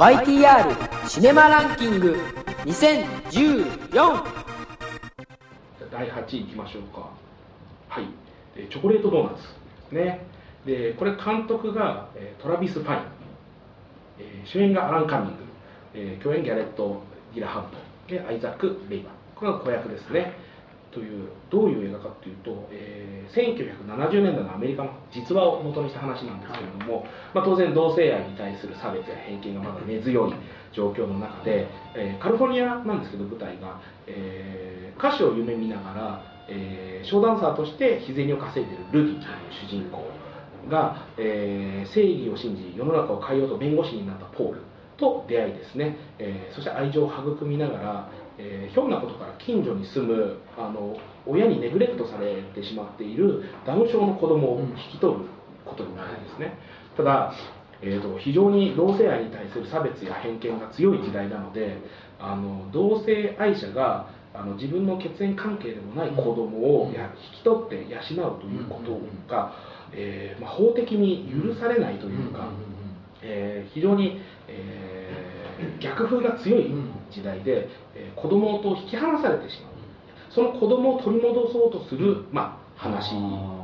YTR シネマランキング2014第8位いきましょうか。はい。チョコレートドーナツね。でこれ監督がトラビス・ファイン、主演がアラン・カミング、共演ギャレット・ギラハント。でアイザック・レイバンこれが子役ですね。というどういう映画かというと、えー1970年代のアメリカの実話を元にした話なんですけれども、まあ、当然同性愛に対する差別や偏見がまだ根強い状況の中で、えーカリフォルニアなんですけど舞台が、えー歌手を夢見ながら、えーショーダンサーとして日銭を稼いでいるルディという主人公が、えー正義を信じ世の中を変えようと弁護士になったポールと出会いですね、えーそして愛情を育みながら、えーひょんなことから近所に住むあの親にネグレクトされてしまっているダウン症の子供を引き取ることになるんですね、ただ、えーと非常に同性愛に対する差別や偏見が強い時代なのであの同性愛者があの自分の血縁関係でもない子供をや引き取って養うということが、えーまあ、法的に許されないというか、えー非常に、えー逆風が強い時代で、えー子供と引き離されてしまう。その子供を取り戻そうとする、まあ、話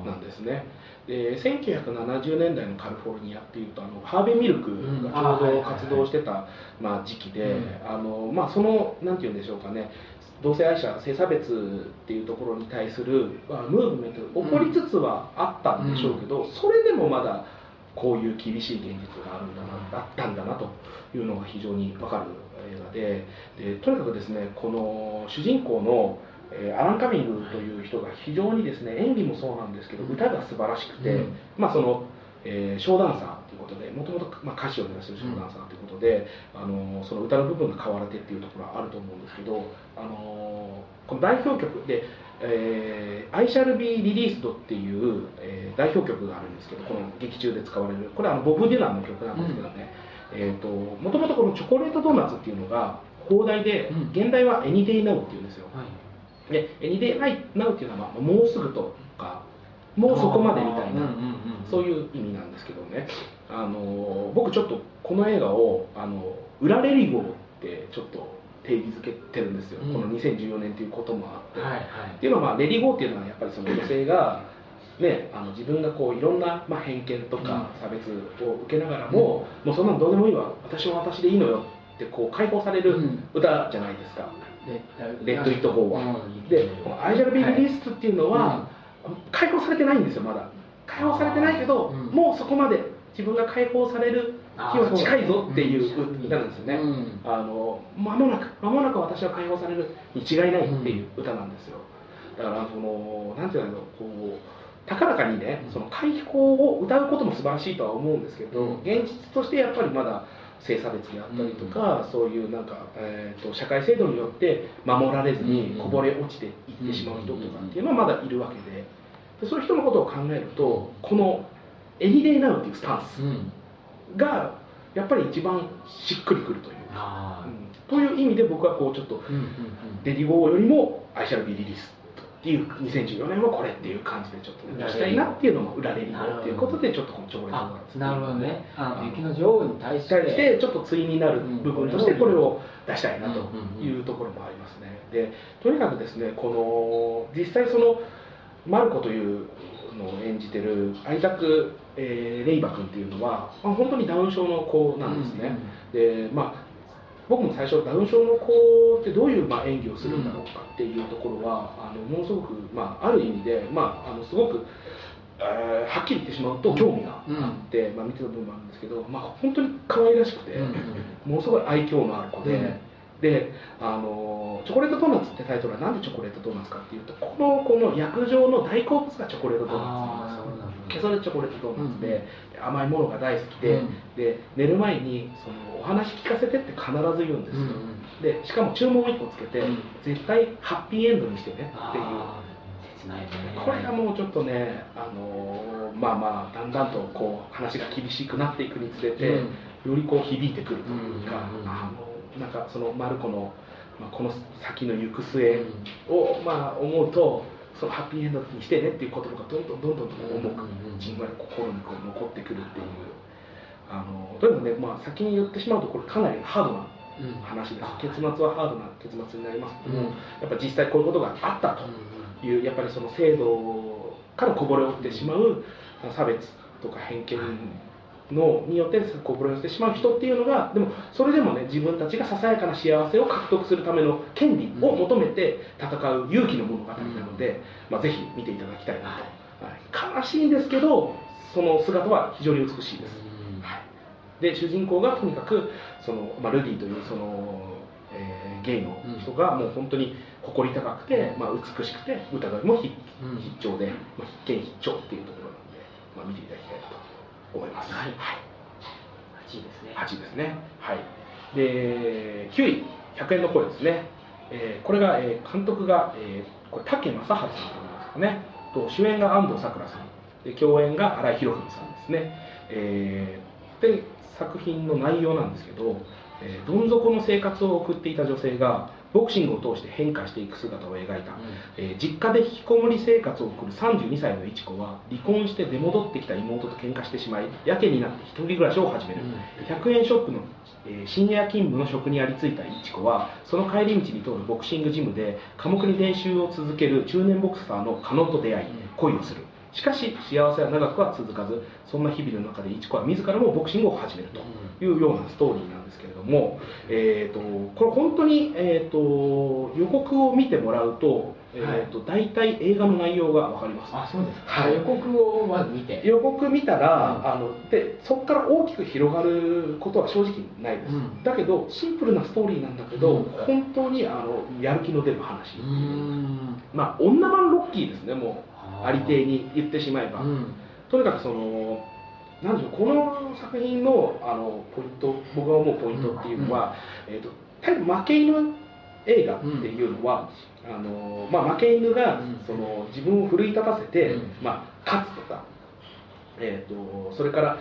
なんですね。で1970年代のカリフォルニアっていうとあのハーベイ・ミルクがちょうど活動してた、まあ、時期で、あのまあ、そのなんて言うんでしょうかね。同性愛者性差別っていうところに対する、まあ、ムーブメントが起こりつつはあったんでしょうけど、それでもまだこういう厳しい現実があるんだなあったんだなというのが非常に分かる映画ででとにかくですねこの主人公の、えーアラン・カミングという人が非常にですね演技もそうなんですけど歌が素晴らしくて、うん。まあその、えーショーダンサーということでもともとまあ歌手を目指しているショーダンサーということで、あのその歌の部分が変わらてっていうところはあると思うんですけど、あのこの代表曲で「えー、I shall be released」っていう、えー代表曲があるんですけどこの劇中で使われるこれはあのボブ・ディランの曲なんですけどね、えー、ともともとこのチョコレートドーナツっていうのが放題で、うん。現代は「Any Day Now」っていうんですよ。で「Any Day Now」っていうのは、まあ、もうすぐとかもうそこまでみたいなそういう意味なんですけどね。あの僕ちょっとこの映画をあの裏レリゴーってちょっと定義づけてるんですよ、うん。この2014年ということもあって、はいはい。っていうのは、まあ、レディーゴーっていうのはやっぱりその女性が、ね、あの自分がこういろんな、まあ、偏見とか差別を受けながらも、もうそんなのどうでもいいわ私は私でいいのよってこう解放されるうん。歌じゃないですか、レレッド・イット・ゴーは。うんでこの「アイジャル・ビリリスト」っていうのは、解放されてないんですよまだ解放されてないけど、うん。もうそこまで自分が解放される日は近いぞっていう歌なんですよね、うん。あの間もなく間もなく私は解放されるに違いないっていう歌なんですよ。だからそのなんていうのこう高らかにねその解放を歌うことも素晴らしいとは思うんですけど、うん。現実としてやっぱりまだ性差別であったりとか、そういうなんか、えー、と社会制度によって守られずにこぼれ落ちていってしまう人とかっていうのはまだいるわけででそういう人のことを考えるとこの「エリデイナウ」っていうスタンスうんがやっぱり一番しっくりくるというか、あうん。という意味で僕はこうちょっとIt Go よりも「I Shall Be Released」っていう2014年はこれっていう感じでちょっと出したいなっていうのも裏 Let It Go っていうことでちょっとこのチョコレートなるほどね。雪の女王に対して。対してちょっと対になる部分としてこれを出したいなというところもありますね。でとにかくですねこの実際そのマルコというのを演じてるアイザック、えーレイバ君っていうのは、まあ、本当にダウン症の子なんですね。でまあ僕も最初ダウン症の子ってどういうまあ演技をするんだろうかっていうところは、あのものすごく、まあ、ある意味で、まあ、あのすごく、えーはっきり言ってしまうと興味があって、まあ、見てた部分もあるんですけど、まあ、本当に可愛らしくて、うん。ものすごい愛嬌のある子で、うんであの「チョコレートドーナツ」ってタイトルはなんでチョコレートドーナツかっていうとこの子の役上の大好物がチョコレートドーナツなんですよ。それでチョコレートドーナツで,、うんで甘いものが大好きで,、うん。で寝る前にその「お話聞かせて」って必ず言うんですよ、うんでしかも注文を1個つけて、うん。絶対ハッピーエンドにしてねっていう。ね。これがもうちょっとね、あのーまあまあだんだんとこう話が厳しくなっていくにつれて、うん。よりこう響いてくるというか、うんうんうんあのなんかそのマルコの、まあ、この先の行く末を、まあ、思うとそのハッピーエンドにしてねっていう言葉がどんどんどんどん重くじんわり心にこう残ってくるっていう。あのとにかくね、まあ、先に言ってしまうとこれかなりハードなうん。話です。あ結末はハードな結末になりますけども、うん。やっぱ実際こういうことがあったというやっぱりその制度からこぼれ落ちてしまう差別とか偏見のによってこぼれ落ちてしまう人っていうのがでもそれでもね自分たちがささやかな幸せを獲得するための権利を求めて戦う勇気の物語なので、まあ、ぜひ見ていただきたいなと、はい、悲しいんですけどその姿は非常に美しいです、はい、で主人公がとにかくその、まあ、ルディというその、えーゲイの人がもう本当に誇り高くて、まあ、美しくて歌声も必聴で、まあ、必見必聴っていうところなので、まあ、見ていただきたいなと思います。はいはい8位ですね8ですね。はい。で、9位、100円の声ですね。えーこれが、えー監督が、えーこれ竹正治さんというんですかね。と主演が安藤サクラさん。で共演が新井博文さんですね。えーで、作品の内容なんですけど、えーどん底の生活を送っていた女性が、ボクシングを通して変化していく姿を描いた、えー実家で引きこもり生活を送る32歳のいち子は離婚して出戻ってきた妹と喧嘩してしまいやけになって一人暮らしを始める、100円ショップの、えー深夜勤務の職にありついたいち子はその帰り道に通るボクシングジムで寡黙に練習を続ける中年ボクサーの加納と出会いうん。恋をするしかし幸せは長くは続かずそんな日々の中でいち子は自らもボクシングを始めるというようなストーリーなんですけれども、えー、とこれ本当に、えー、と予告を見てもらうと,、えー、と大体映画の内容が分かります。あそうですか、はい。予告をまず見て。予告見たら、うん。あのでそこから大きく広がることは正直ないです、うん。だけどシンプルなストーリーなんだけど、うん。本当にあのやる気の出る話、まあ女版ロッキーですねもうありていに言ってしまえば、うん。とにかくそのなんでしょうこの作品のあのポイント僕が思うポイントっていうのは、えー、と多分負け犬映画っていうのは、あのまあ、負け犬がうん。その自分を奮い立たせて、うん。まあ、勝つとか、えー、とそれから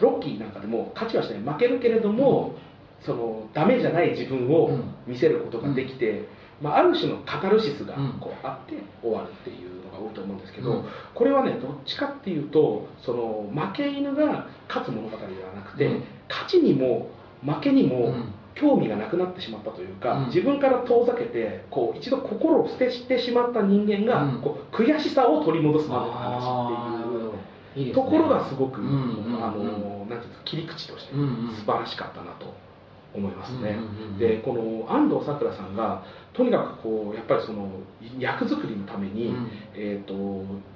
ロッキーなんかでも勝ちはしない。負けるけれども、そのダメじゃない自分をうん。見せることができて、まあ、ある種のカタルシスがうん。こうあって終わるっていうのが多いと思うんですけど、うんこれはねどっちかっていうとその負け犬が勝つ物語ではなくて、うん。勝ちにも負けにもうん。興味がなくなってしまったというか、うん。自分から遠ざけてこう一度心を捨てしてしまった人間が、うん。こう悔しさを取り戻すまでのあ話っていう。ところがすごく、あのなんていうんですか切り口として素晴らしかったなと思いますね。うんうんうんでこの安藤サクラさんがとにかくこうやっぱりその役作りのために、うん。えー、と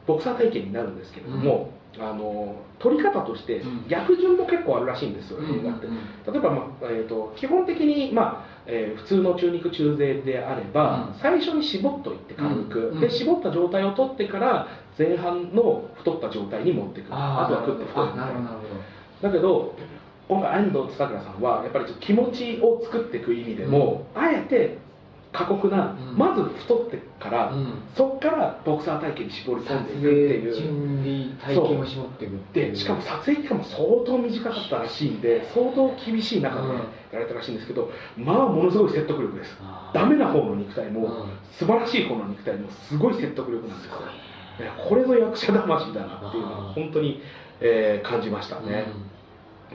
ボクサー体験になるんですけれども、あの撮り方としてうん。逆順も結構あるらしいんですよ、うん映画って。うん例えば、まあえー、と基本的に、まあえー普通の中肉中背であれば、うん。最初に絞っといて軽く、うんで絞った状態を取ってから前半の太った状態に持っていくあとは食って太いみたいな。だけど今回安藤サクラさんはやっぱりちょっと気持ちを作っていく意味でも、あえて過酷な、うん。まず太ってから、どうん。そこからボクサー体験に絞り込んでいくっていう。準備体験を絞っていくでしかも撮影期間も相当短かったらしいんで相当厳しい中でうん。やられたらしいんですけど、まあものすごい説得力です。ダメな方の肉体も、うん。素晴らしい方の肉体もすごい説得力なんですよ。これぞ役者魂だなっていうのは本当に、えー感じましたね、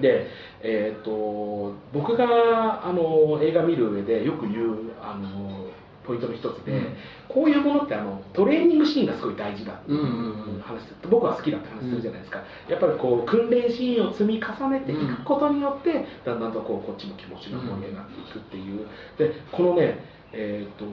で、えー、と僕があの映画見る上でよく言うあのポイントの一つで、うん。こういうものってあのトレーニングシーンがすごい大事だっていううんうんうん。話で僕は好きだって話するじゃないですか、やっぱりこう訓練シーンを積み重ねていくことによって、だんだんとこうこっちも気持ちが盛り上がっていくっていう、でこのねえー、と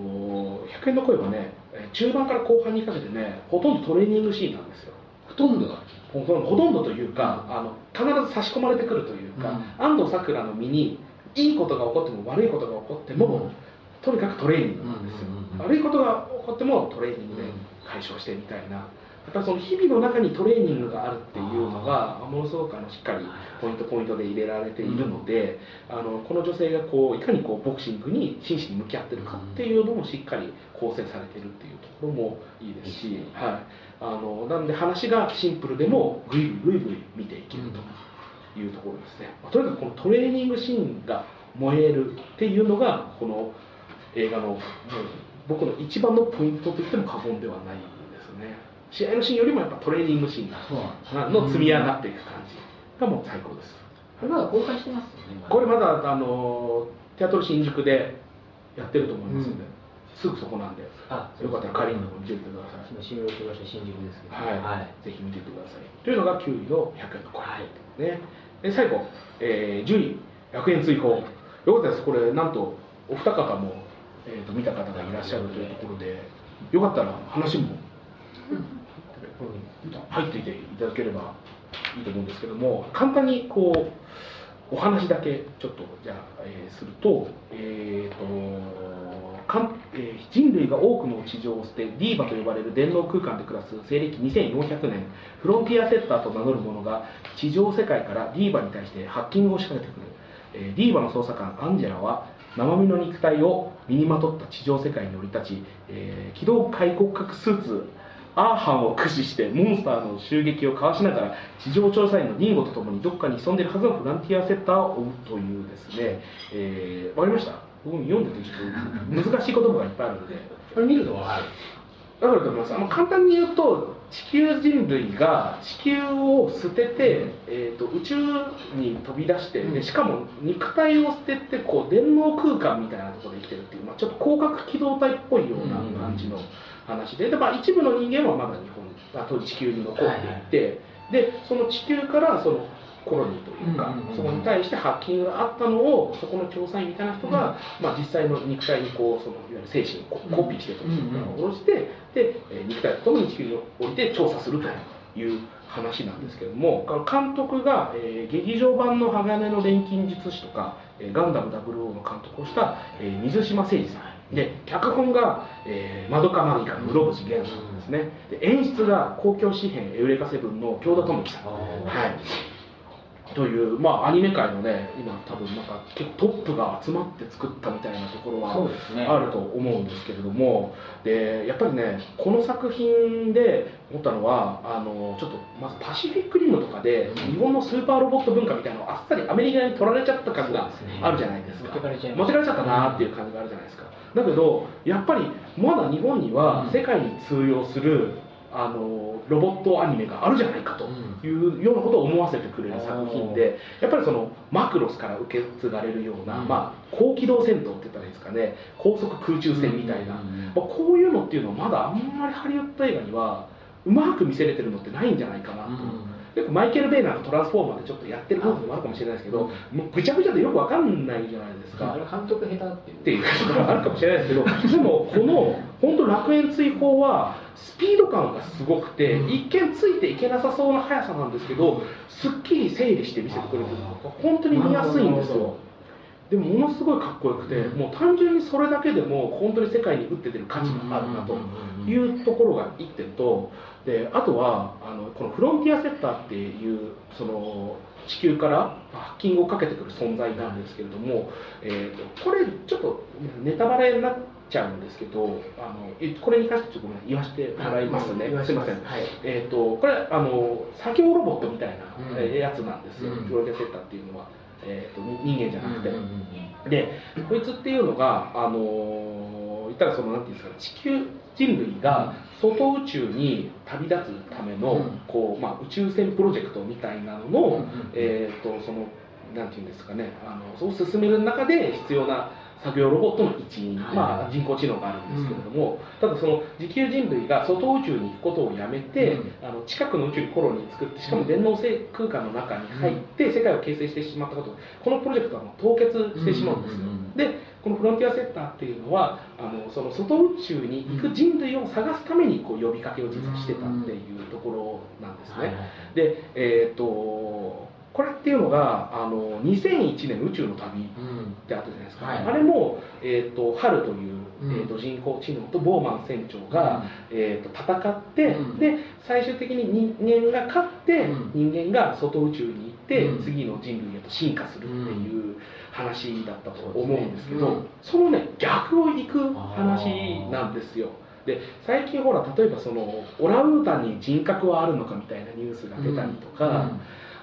100円の声はねえー中盤から後半にかけてねほとんどトレーニングシーンなんですよ。ほとんどだほとんどほというか、あの必ず差し込まれてくるというか、安藤サクラの身にいいことが起こっても悪いことが起こっても、うん。とにかくトレーニングなんですよ、うんうんうん。悪いことが起こってもトレーニングで解消してみたいな、やっぱりその日々の中にトレーニングがあるっていうのがものすごくあのしっかりポイントポイントで入れられているので、あのこの女性がこういかにこうボクシングに真摯に向き合ってるかっていうのもしっかり構成されているっていうところもいいですし、はい、あのなんで話がシンプルでもぐいぐいぐいぐい見ていけるというところですね、まあとにかくこのトレーニングシーンが燃えるっていうのがこの映画の僕の一番のポイントと言っても過言ではない試合のシーンよりもやっぱトレーニングシーンがの積み上がっていく感じ。がもう最高です、れまだ公開してますよね。これまだあのテアトル新宿でやってると思いますんで、すぐそこなんであよかったら仮にでも見てみてください。今収録場所新宿ですけど。はい、ぜひ見ていってください。というのが9位の100円のコイン、ね。で最後、えー、10位100円追放。よかったです。これなんとお二方も、えー、と見た方がいらっしゃるというところで、よかったら話も入っていていただければいいと思うん。ですけども、簡単にこうお話だけちょっとじゃあ、えーすると、えーとかん。えー人類が多くの地上を捨てディーバと呼ばれる電脳空間で暮らす西暦2400年フロンティアセッターと名乗る者が地上世界からディーバに対してハッキングを仕掛けてくる、えーディーバの捜査官アンジェラは生身の肉体を身にまとった地上世界に降り立ち、えー機動開骨格スーツアーハンを駆使してモンスターの襲撃をかわしながら地上調査員のディンゴとともにどっかに潜んでるはずのフランティアセッターを追うというですね、えー、わかりました？僕も読んでてちょっと難しい言葉がいっぱいあるので。これ見るとわかる。だからと思います。あの簡単に言うと地球人類が地球を捨てて、えー、と宇宙に飛び出して、でしかも肉体を捨ててこう電脳空間みたいなところで生きてるっていう、まあ、ちょっと広角機動隊っぽいような感じの話でで、まあ、一部の人間はまだ日本あと地球に残っていて、でその地球からそのコロニーというか、そこに対してハッキングがあったのをそこの調査員みたいな人が、まあ、実際の肉体にこうそのいわゆる精神をココピーしてというかを下ろしてで、えー肉体とともに地球に降りて調査するという話なんですけれども監督が、えー劇場版の鋼の錬金術師とか、えーガンダム00の監督をした、えー水島誠二さん。で脚本が、えー、マドカマギカの室伏源さんですね。で演出が公共紙幣エウレカセブンの京田智樹さん。はいという、まあ、アニメ界のね、今、多分なんか結構トップが集まって作ったみたいなところはあると思うんですけれども、でやっぱりね、この作品で思ったのは、あのちょっとまずパシフィックリムとかで、日本のスーパーロボット文化みたいなのをあっさりアメリカに取られちゃった感があるじゃないですか。持ってかれちゃいま持ってかれちゃったなっていう感じがあるじゃないですか。だけど、やっぱりまだ日本には世界に通用する、あのロボットアニメがあるじゃないかというようなことを思わせてくれる作品でやっぱりそのマクロスから受け継がれるような、うん。まあ、高機動戦闘って言ったらいいですかね。高速空中戦みたいな、まあ、こういうのっていうのはまだあんまりハリウッド映画にはうまく見せれてるのってないんじゃないかなと。よくマイケル・ベイナーのトランスフォーマーでちょっとやってる部分もあるかもしれないですけど、もうぐちゃぐちゃでよくわかんないじゃないですか。あれ監督下手っていう。っていうところがあるかもしれないですけど でもこの本当楽園追放はスピード感がすごくて、うん。一見ついていけなさそうな速さなんですけどすっきり整理して見せてくれてる本当に見やすいんですよでもものすごいかっこよくて、うん。もう単純にそれだけでも本当に世界に打って出る価値があるなというところが1点とであとはあのこのフロンティアセッターっていうその地球からハッキングをかけてくる存在なんですけれども、えーとこれちょっとネタバレになっちゃうんですけどあのえこれに関してちょっとごめん言わせてもらいますね、すいません。はい。えー、とこれあの作業ロボットみたいな、やつなんですよ、うん。フロンティアセッターっていうのは、えー、とに人間じゃなくて、うんうんうんでこいつっていうのがあのー言ったらそのなんていうんですか地球人類が外宇宙に旅立つための、うん。こうまあ、宇宙船プロジェクトみたいなのの、うんうん。えー、とそのなんていうんですかねあのそう進める中で必要な作業ロボットの一員、はい。まあ、人工知能があるんですけれども、ただその地球人類が外宇宙に行くことをやめて、うん。あの近くの宇宙にコロニー作ってしかも電脳性空間の中に入って世界を形成してしまったことこのプロジェクトはもう凍結してしまうんですよ、でこのフロンティアセッターっていうのはあのその外宇宙に行く人類を探すためにこう呼びかけを実はしてたっていうところなんですね、でえっ、とこれっていうのがあの2001年宇宙の旅うんってあったじゃないですか、はい。あれも、えー、とハルという、うん。えー、と人工知能とボーマン船長が、えー、と戦って、うん。で最終的に人間が勝って、うん。人間が外宇宙に行って、うん。次の人類へと進化するっていう話だったと思うんですけど、そのね逆を行く話なんですよ。で最近ほら例えばそのオランウータンに人格はあるのかみたいなニュースが出たりとか、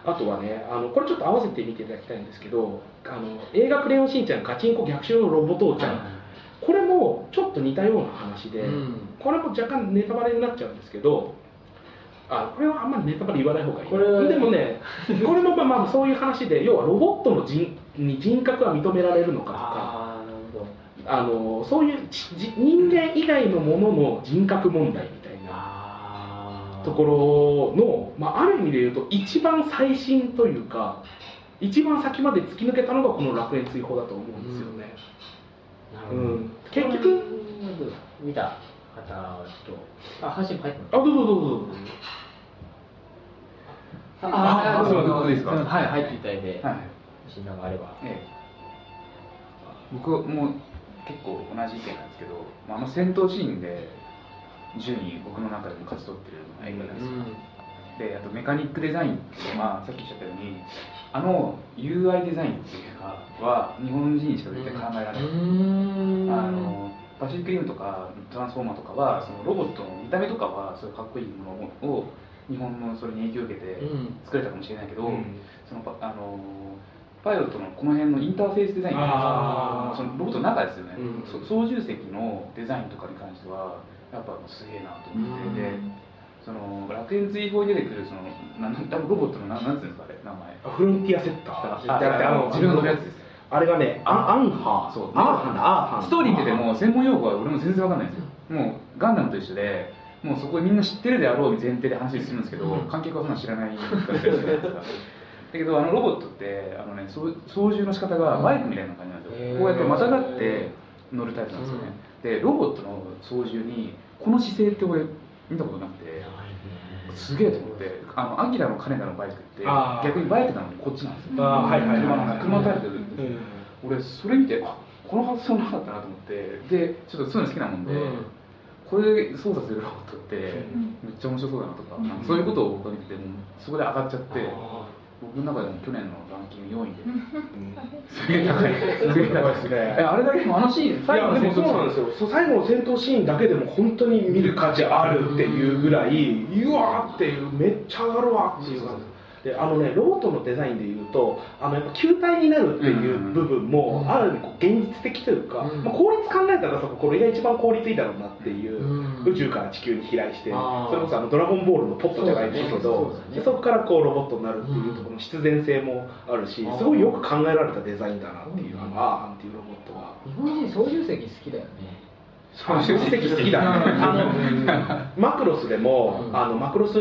あとはねあのこれちょっと合わせて見ていただきたいんですけどあの映画「クレヨンしんちゃんガチンコ逆襲のロボ父ちゃん」これもちょっと似たような話で、うん。これも若干ネタバレになっちゃうんですけどあこれはあんまりネタバレ言わない方がいいこれはでもねこれもまあまあそういう話で要はロボットの人に人格は認められるのかとかあのそういう人間以外のものの人格問題みところの、まあ、ある意味で言うと一番最新というか一番先まで突き抜けたのがこの楽園追放だと思うんですよね、なるほど、うん結局見た方はちょっとあ話入ってます。あどうぞどうぞどうぞ。ああそうどうぞいいですか？うんはい入っていただいて、はい。診断があれば。ええ。僕も結構同じ意見なんですけどまああの戦闘シーンで順位僕の中でも勝ち取ってる映画なんですよ、であとメカニックデザインっていうのはさっきおっしゃったようにあの UI デザインっていうかは日本人しか絶対考えられない、うん。あのパシフィックリムとかトランスフォーマーとかはそのロボットの見た目とかはそういうかっこいいものを日本のそれに影響を受けてうん。作れたかもしれないけど、うん。そのパあのパイロットのこの辺のインターフェースデザインそのロボットの中ですよね、うん。そ操縦席のデザインとかに関してはやっぱすげえなと思って、でその楽園追放に出てくるそのなん多分ロボットのなんなんていうんですかあれ名前。フロンティアセッター。あだってあの自分が乗るやつです。あれがねアンアンハー。そう。アーハンだ。アーハンストーリーってでも専門用語は俺も全然わかんないんですよ。もうガンダムと一緒でもうそこみんな知ってるであろう前提で話するんですけど、うん。観客はそんな知らないかったりするじゃないですか。だけどあのロボットってあの、ね、操操縦の仕方がバイクみたいな感じなんですよ、こうやってまたがって乗るタイプなんですよね、でロボットの操縦にこの姿勢って俺見たことなくてすげえと思ってあのアキラの金田のバイクって逆にバイクなのにこっちなんですよ。あーはいはいはい。車のタイプでうん。俺それ見てあこの発想なかったなと思って。でちょっとそういうの好きなもんで、これで操作するロボットってめっちゃ面白そうだなとか、うん。そういうことを僕が見ててそこで上がっちゃってあ僕の中でも去年のランキング4位でうんすげえ高いすげえ高いですね。えあれだけでもあのシーンいやでもそうなんですよそう最後の戦闘シーンだけでも本当に見る価値あるっていうぐらいうわーっていうめっちゃ上がるわっていう感じであのねロボットのデザインでいうとあのやっぱ球体になるっていう部分もうん。ある意味こう現実的というか、うん。まあ、効率考えたらそここれが一番効率いいだろうなっていう、うん。宇宙から地球に飛来してそれこそあのドラゴンボールのポットじゃないですけどそこからこうロボットになるっていうところの必然性もあるしすごいよく考えられたデザインだなっていうあのアーハンっていうロボットは。日本人操縦席好きだよね。あ集積好きだね。あのマクロスでも、うん。あのマクロス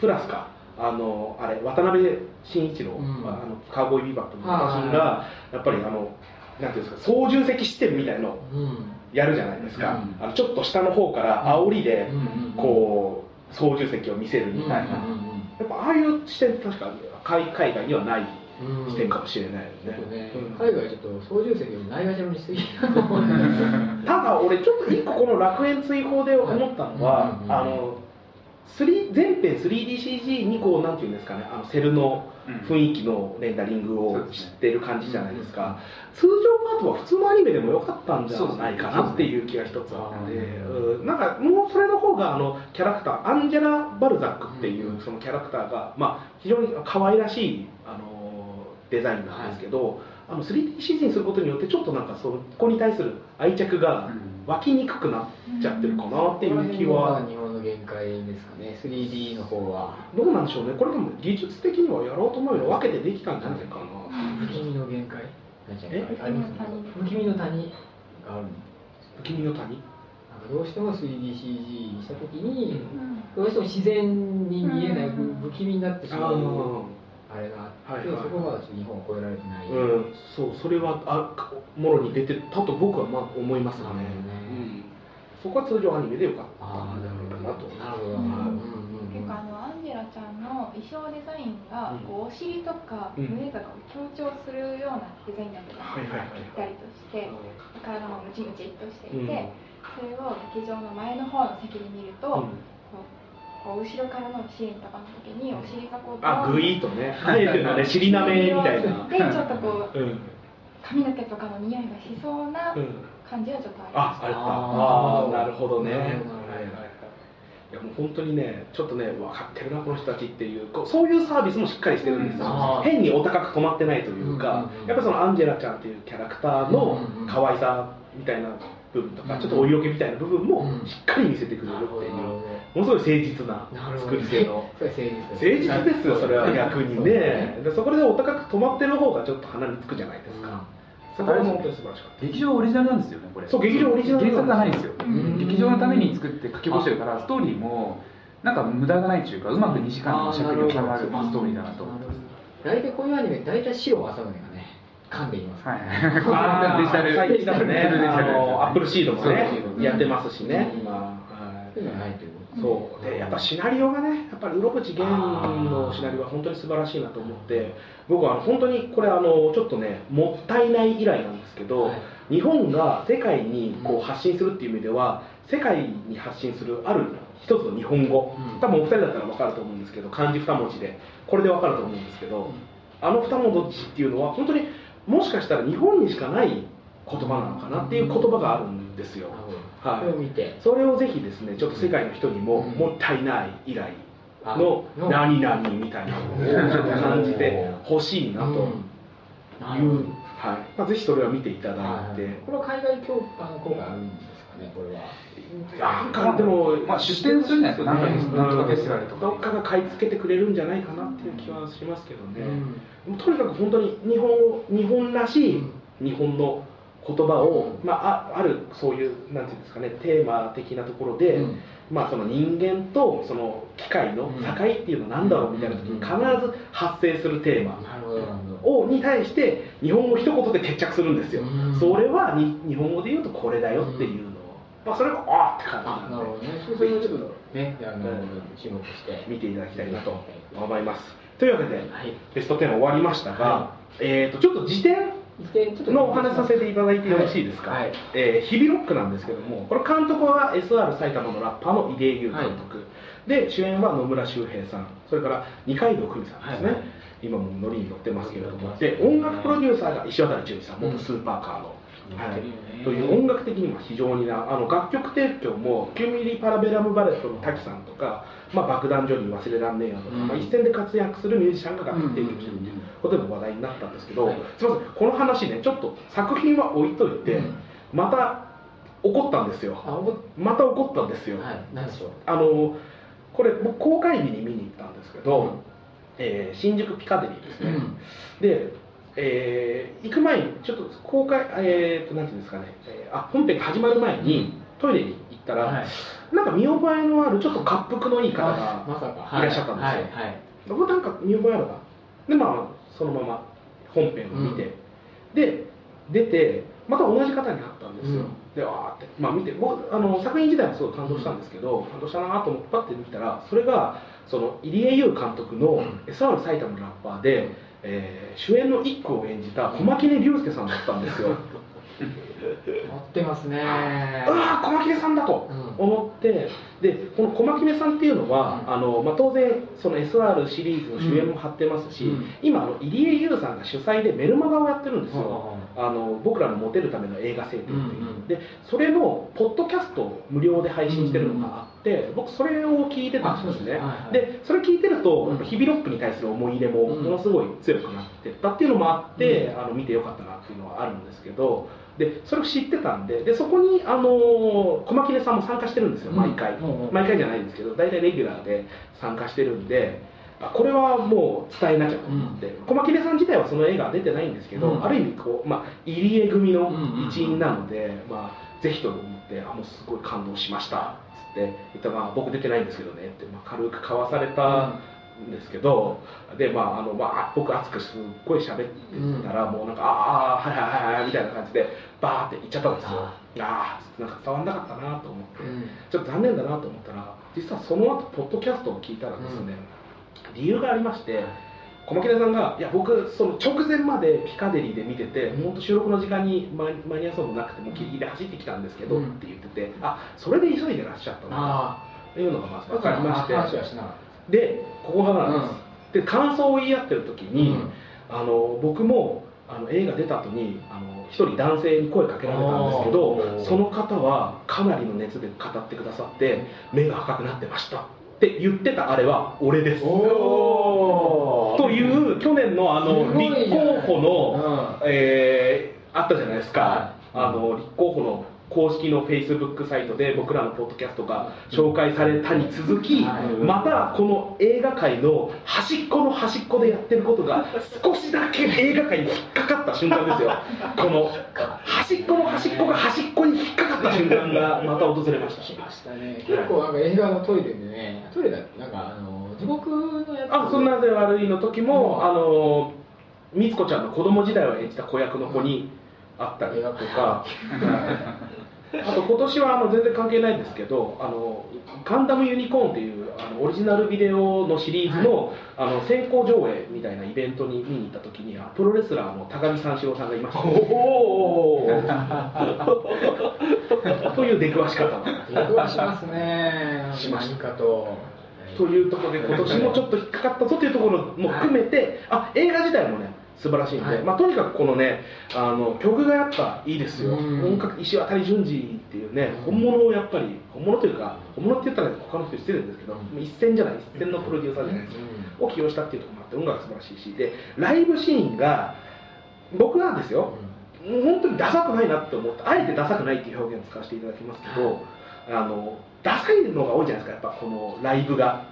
プラスかあのあれ渡辺慎一郎、うん。あのカウボーイビバップのはい写真がやっぱりあのなんていうんですか操縦席視点みたいのうん。やるじゃないですか、うん。あのちょっと下の方から煽りでうんこう操縦席を見せるみたいな、やっぱああいう視点確か海海外にはない視点かもしれないよね。ね、うん。海外ちょっと操縦席をないがしろにしすぎ。ただ俺ちょっと一個この楽園追放で思ったのは、あの3全編 3DCG にこうなんていうんですかねあのセルの雰囲気のレンダリングを知ってる感じじゃないですか、通常パートは普通のアニメでも良かったんじゃないかなっていう気が一つあって、うん。なんかもうそれの方があのキャラクターアンジェラ・バルザックっていうそのキャラクターが、まあ、非常に可愛らしいあのデザインなんですけど、あの 3DCG にすることによってちょっとなんかそこに対する愛着が湧きにくくなっちゃってるかなっていう気は。日本の限界ですかね。3D の方は。どうなんでしょうね、これでも技術的にはやろうと思えば分けてできたんじゃないかな。不気味の限界？え？不気味の谷がある不気味の谷？どうしても 3DCG にした時に、うん。どうしても自然に見えないうん不気味になってしまうあれがあって、そこが日本は超えられてない、うん、そう、それはあかもろに出てたと僕はまあ思いますね。なるほどね。うん、そこは通常アニメでよかった。あなと。なるほど、結構あのアンジェラちゃんの衣装デザインが、うん。こうお尻とかうん。胸とかを強調するようなデザインになってたんですよ、はいはいはい。ぴったりとして体もムチムチっとしてうん。いて、それを劇場の前の方の席で見ると、うん。こう後ろからのシーンとかの時にお尻がこうあ、グイーとね、あえてのね、尻なめみたいな。でちょっとこううん、髪の毛とかの匂いがしそうなうん、感じはちょっとありあ、あれだ。あーああ、なるほどね。はいはいい。いやもう本当にね、ちょっとね、分かってるな、この人たちっていう、こうそういうサービスもしっかりしてるんですよあ。ー変にお高く止まってないというかうんうんう、んやっぱりそのアンジェラちゃんっていうキャラクターの可愛さみたいな部分とか、うんちょっとお色気みたいな部分もうんしっかり見せてくれるっていう、ものすごい誠実な作り手の。誠実ですよ、それは逆にね。でそこでお高く止まってる方がちょっと鼻につくじゃないですか。そこは本当に素晴らしかった。劇場オリジナルなんですよねこれ。そう劇場オリジナル原作がないんですよ、ん。劇場のために作って書き起こしてるからストーリーもなんか無駄がないというかうまく2時間の尺に収まるストーリーだなと。大体こういうアニメ大体白浅野がね噛んでいます。は。い。デジタル。最近だとね、デジタルあのアップルシードもねやってますしね、うん。今。はい。そういうのがないというそう。でやっぱシナリオがねやっぱり鱗口源のシナリオは本当に素晴らしいなと思って僕は本当にこれあのちょっとねもったいない以来なんですけど、はい。日本が世界にこう発信するっていう意味では世界に発信するある一つの日本語、うん。多分お二人だったら分かると思うんですけど漢字二文字で。これで分かると思うんですけど、あの二文字っていうのは本当にもしかしたら日本にしかない言葉なのかなっていう言葉があるんですよ。なるほどはい。それを見てそれをぜひですねちょっと世界の人にもうん。もったいない以来あのの。何々みたいなのを感じてほしいなという、はい。まあ、ぜひそれは見ていただいて、はい。これは海外協あの効果あるんですかねこれは。なんかでも、まあ出展するんじゃないですかなんかフェスティバルとかどっかが買い付けてくれるんじゃないかなっていう気はしますけどね、うん。とにかく本当に日本日本らしい日本の言葉を、まあ、ああるそういうなんていうんですかねテーマ的なところで、うん。まあ、その人間とその機械の境っていうのは何だろうみたいな時に必ず発生するテーマをに対して日本語一言で決着するんですよ、うん。それはに日本語で言うとこれだよっていうのを、まあ、それがあーって感じあななんで。るほどね。それをちょっとねあのうん注目して。見ていただきたいなと思います。というわけではい。ベスト10終わりましたが、はえー、とちょっと辞典のお話しさせていただいてよろしいですか、はい。えー日々ロックなんですけどもこれ監督は SR 埼玉のラッパーの入江優監督、で主演は野村周平さん。それから二階堂ふみさんですね、はいはい。今もノリに乗ってますけれども。で音楽プロデューサーが石渡淳二さん元スーパーカーの、はい。という音楽的にも非常になあの楽曲提供も9ミリパラベラムバレットの滝さんとか、まあ、爆弾ジョニー忘れらんねえよとか、うん。まあ、一線で活躍するミュージシャンが楽曲提供してるっていうことでも話題になったんですけど、はいすみませんこの話ねちょっと作品は置いといて、うん。また起こったんですよ。また起こったんですよ、はい。何でしょう？あのこれ僕公開日に見に行ったんですけど、えー新宿ピカデリーですね、うん。で、えー行く前にちょっと公開えー、となんていうんですかね、えーあ本編が始まる前にトイレに行ったら、はい。なんか見覚えのあるちょっと滑腹のいい方あがい。らっしゃったんですよ。はい。はい僕なんか見覚えあるなでまあそのまま本編を見て、で出てまた同じ方に会ったんですよ、うん。でわーって、まあ、見て僕あの作品自体はすごい感動したんですけど、感動したなと思ってパッて見たらそれがその入江優監督のん。SR 埼玉のラッパーで、えー主演の一句を演じた小牧根龍介さんだったんですよ、持ってますね。うわー小牧根さんだとうん。思ってでこの小牧根さんっていうのは、うん。あのまあ、当然その SR シリーズの主演も張ってますし、うん。今あの入江優さんが主催でメルマガをやってるんですよ、うんあの僕らのモテるための映画制定っていう、うんうんでそれのポッドキャストを無料で配信してるのがあって、僕それを聞いてたんですね、はいはい。でそれ聞いてると、日々ロックに対する思い入れもうんものすごい強くなってったっていうのもあって、うあの見てよかったなっていうのはあるんですけどでそれを知ってたんででそこにあの小牧根さんも参加してるんですよ毎回、うんうん。毎回じゃないんですけど大体レギュラーで参加してるんであこれはもう伝えなきゃと思って、小牧根さん自体はその映画は出てないんですけど、うん。ある意味こう、まあ、入江組のうんうんうん。一員なので、まあ、ぜひと思ってあもうすごい感動しましたっつって言ったら、まあ、僕出てないんですけどねって、まあ、軽く交わされたんですけど、でまああのまあ、僕熱くすっごい喋ってたら、もうなんかああはいはいはいはいみたいな感じでバーって言っちゃったんですよ。あああなんか伝わんなかったなと思って、うん。ちょっと残念だなと思ったら実はその後ポッドキャストを聞いたらですね、理由がありまして小牧根さんが「いや僕その直前までピカデリーで見てて本当収録の時間に間間に合わそうもなくてもうギリギリで走ってきたんですけど」うん。って言っててあそれで急いでらっしゃったんだあ。というのがまずあ分かりまして。でここがなんです、で感想を言い合ってる時たに、あの僕もあの映画出た後にあの一人男性に声かけられたんですけどその方はかなりの熱で語ってくださって目が赤くなってましたって言ってたあれは俺です。おという去年のあの立候補の、えーあったじゃないですか、はあの立候補の公式の Facebook サイトで僕らのポッドキャストが紹介されたに続き、はい。またこの映画界の端っこの端っこでやってることが少しだけ映画界に引っかかった瞬間ですよ。この端っこの端っこが端っこに引っかかった瞬間がまた訪れました。来ましたね。結構なんか映画のトイレでねトイレだなんかあの地獄のやつ。あそんなで悪いの時も、あのみつこちゃんの子供時代を演じた子役の子に会ったりとか、あと今年はあの全然関係ないんですけど「あのガンダムユニコーン」っていうあのオリジナルビデオのシリーズの,、あの先行上映みたいなイベントに見に行った時にあプロレスラーの高木三四郎さんがいました、という出くわし方出くわしますね。しました。何かと。というところで今年もちょっと引っかかったぞというところも含めて、あ映画自体もね素晴らしいんで、はい。まあ、とにかくこのねあの曲がやっぱいいですよ、うん。音楽石渡淳二っていうね本物をやっぱり本物というか本物って言ったら他の人失礼ですけど、うん。一線じゃない一線のプロデューサーじゃないですか、を起用したっていうところもあって音楽が素晴らしいしでライブシーンが僕はですよ、本当にダサくないなって思ってあえてダサくないっていう表現を使わせていただきますけど、あのダサいのが多いじゃないですかやっぱこのライブが。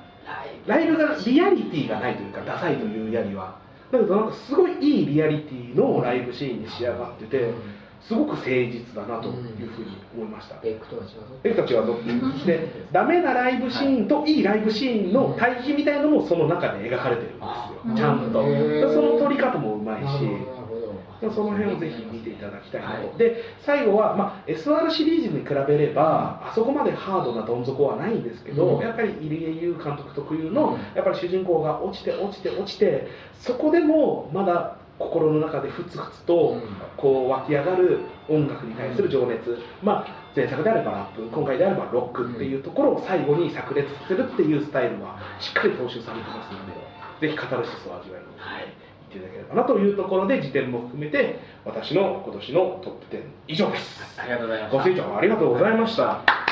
ライブ。がリアリティがないというかダサいというやりはだけどなんかすごいいいリアリティのライブシーンに仕上がっててすごく誠実だなというふうに思いました、ベックとは違うぞ。エクたちはどってで ダメなライブシーンといいライブシーンの対比みたいのもその中で描かれてるんですよ。あちゃんと。その撮り方もうまいしその辺をぜひ見ていただきたいなと、はいで最後は、まあ、SR シリーズに比べればあそこまでハードなどん底はないんですけど、うん。やっぱり入江優監督特有の、うん。やっぱり主人公が落ちて落ちて落ちてそこでもまだ心の中でふつふつとうん。こう湧き上がる音楽に対する情熱、まあ前作であればラップ今回であればロックっていうところを最後に炸裂させるっていうスタイルはしっかり踏襲されてますのでぜひカタルシスを味わいに。行っていただければなというところで辞典も含めて私の今年のトップ10以上です。ありがとうございました。ご清聴ありがとうございました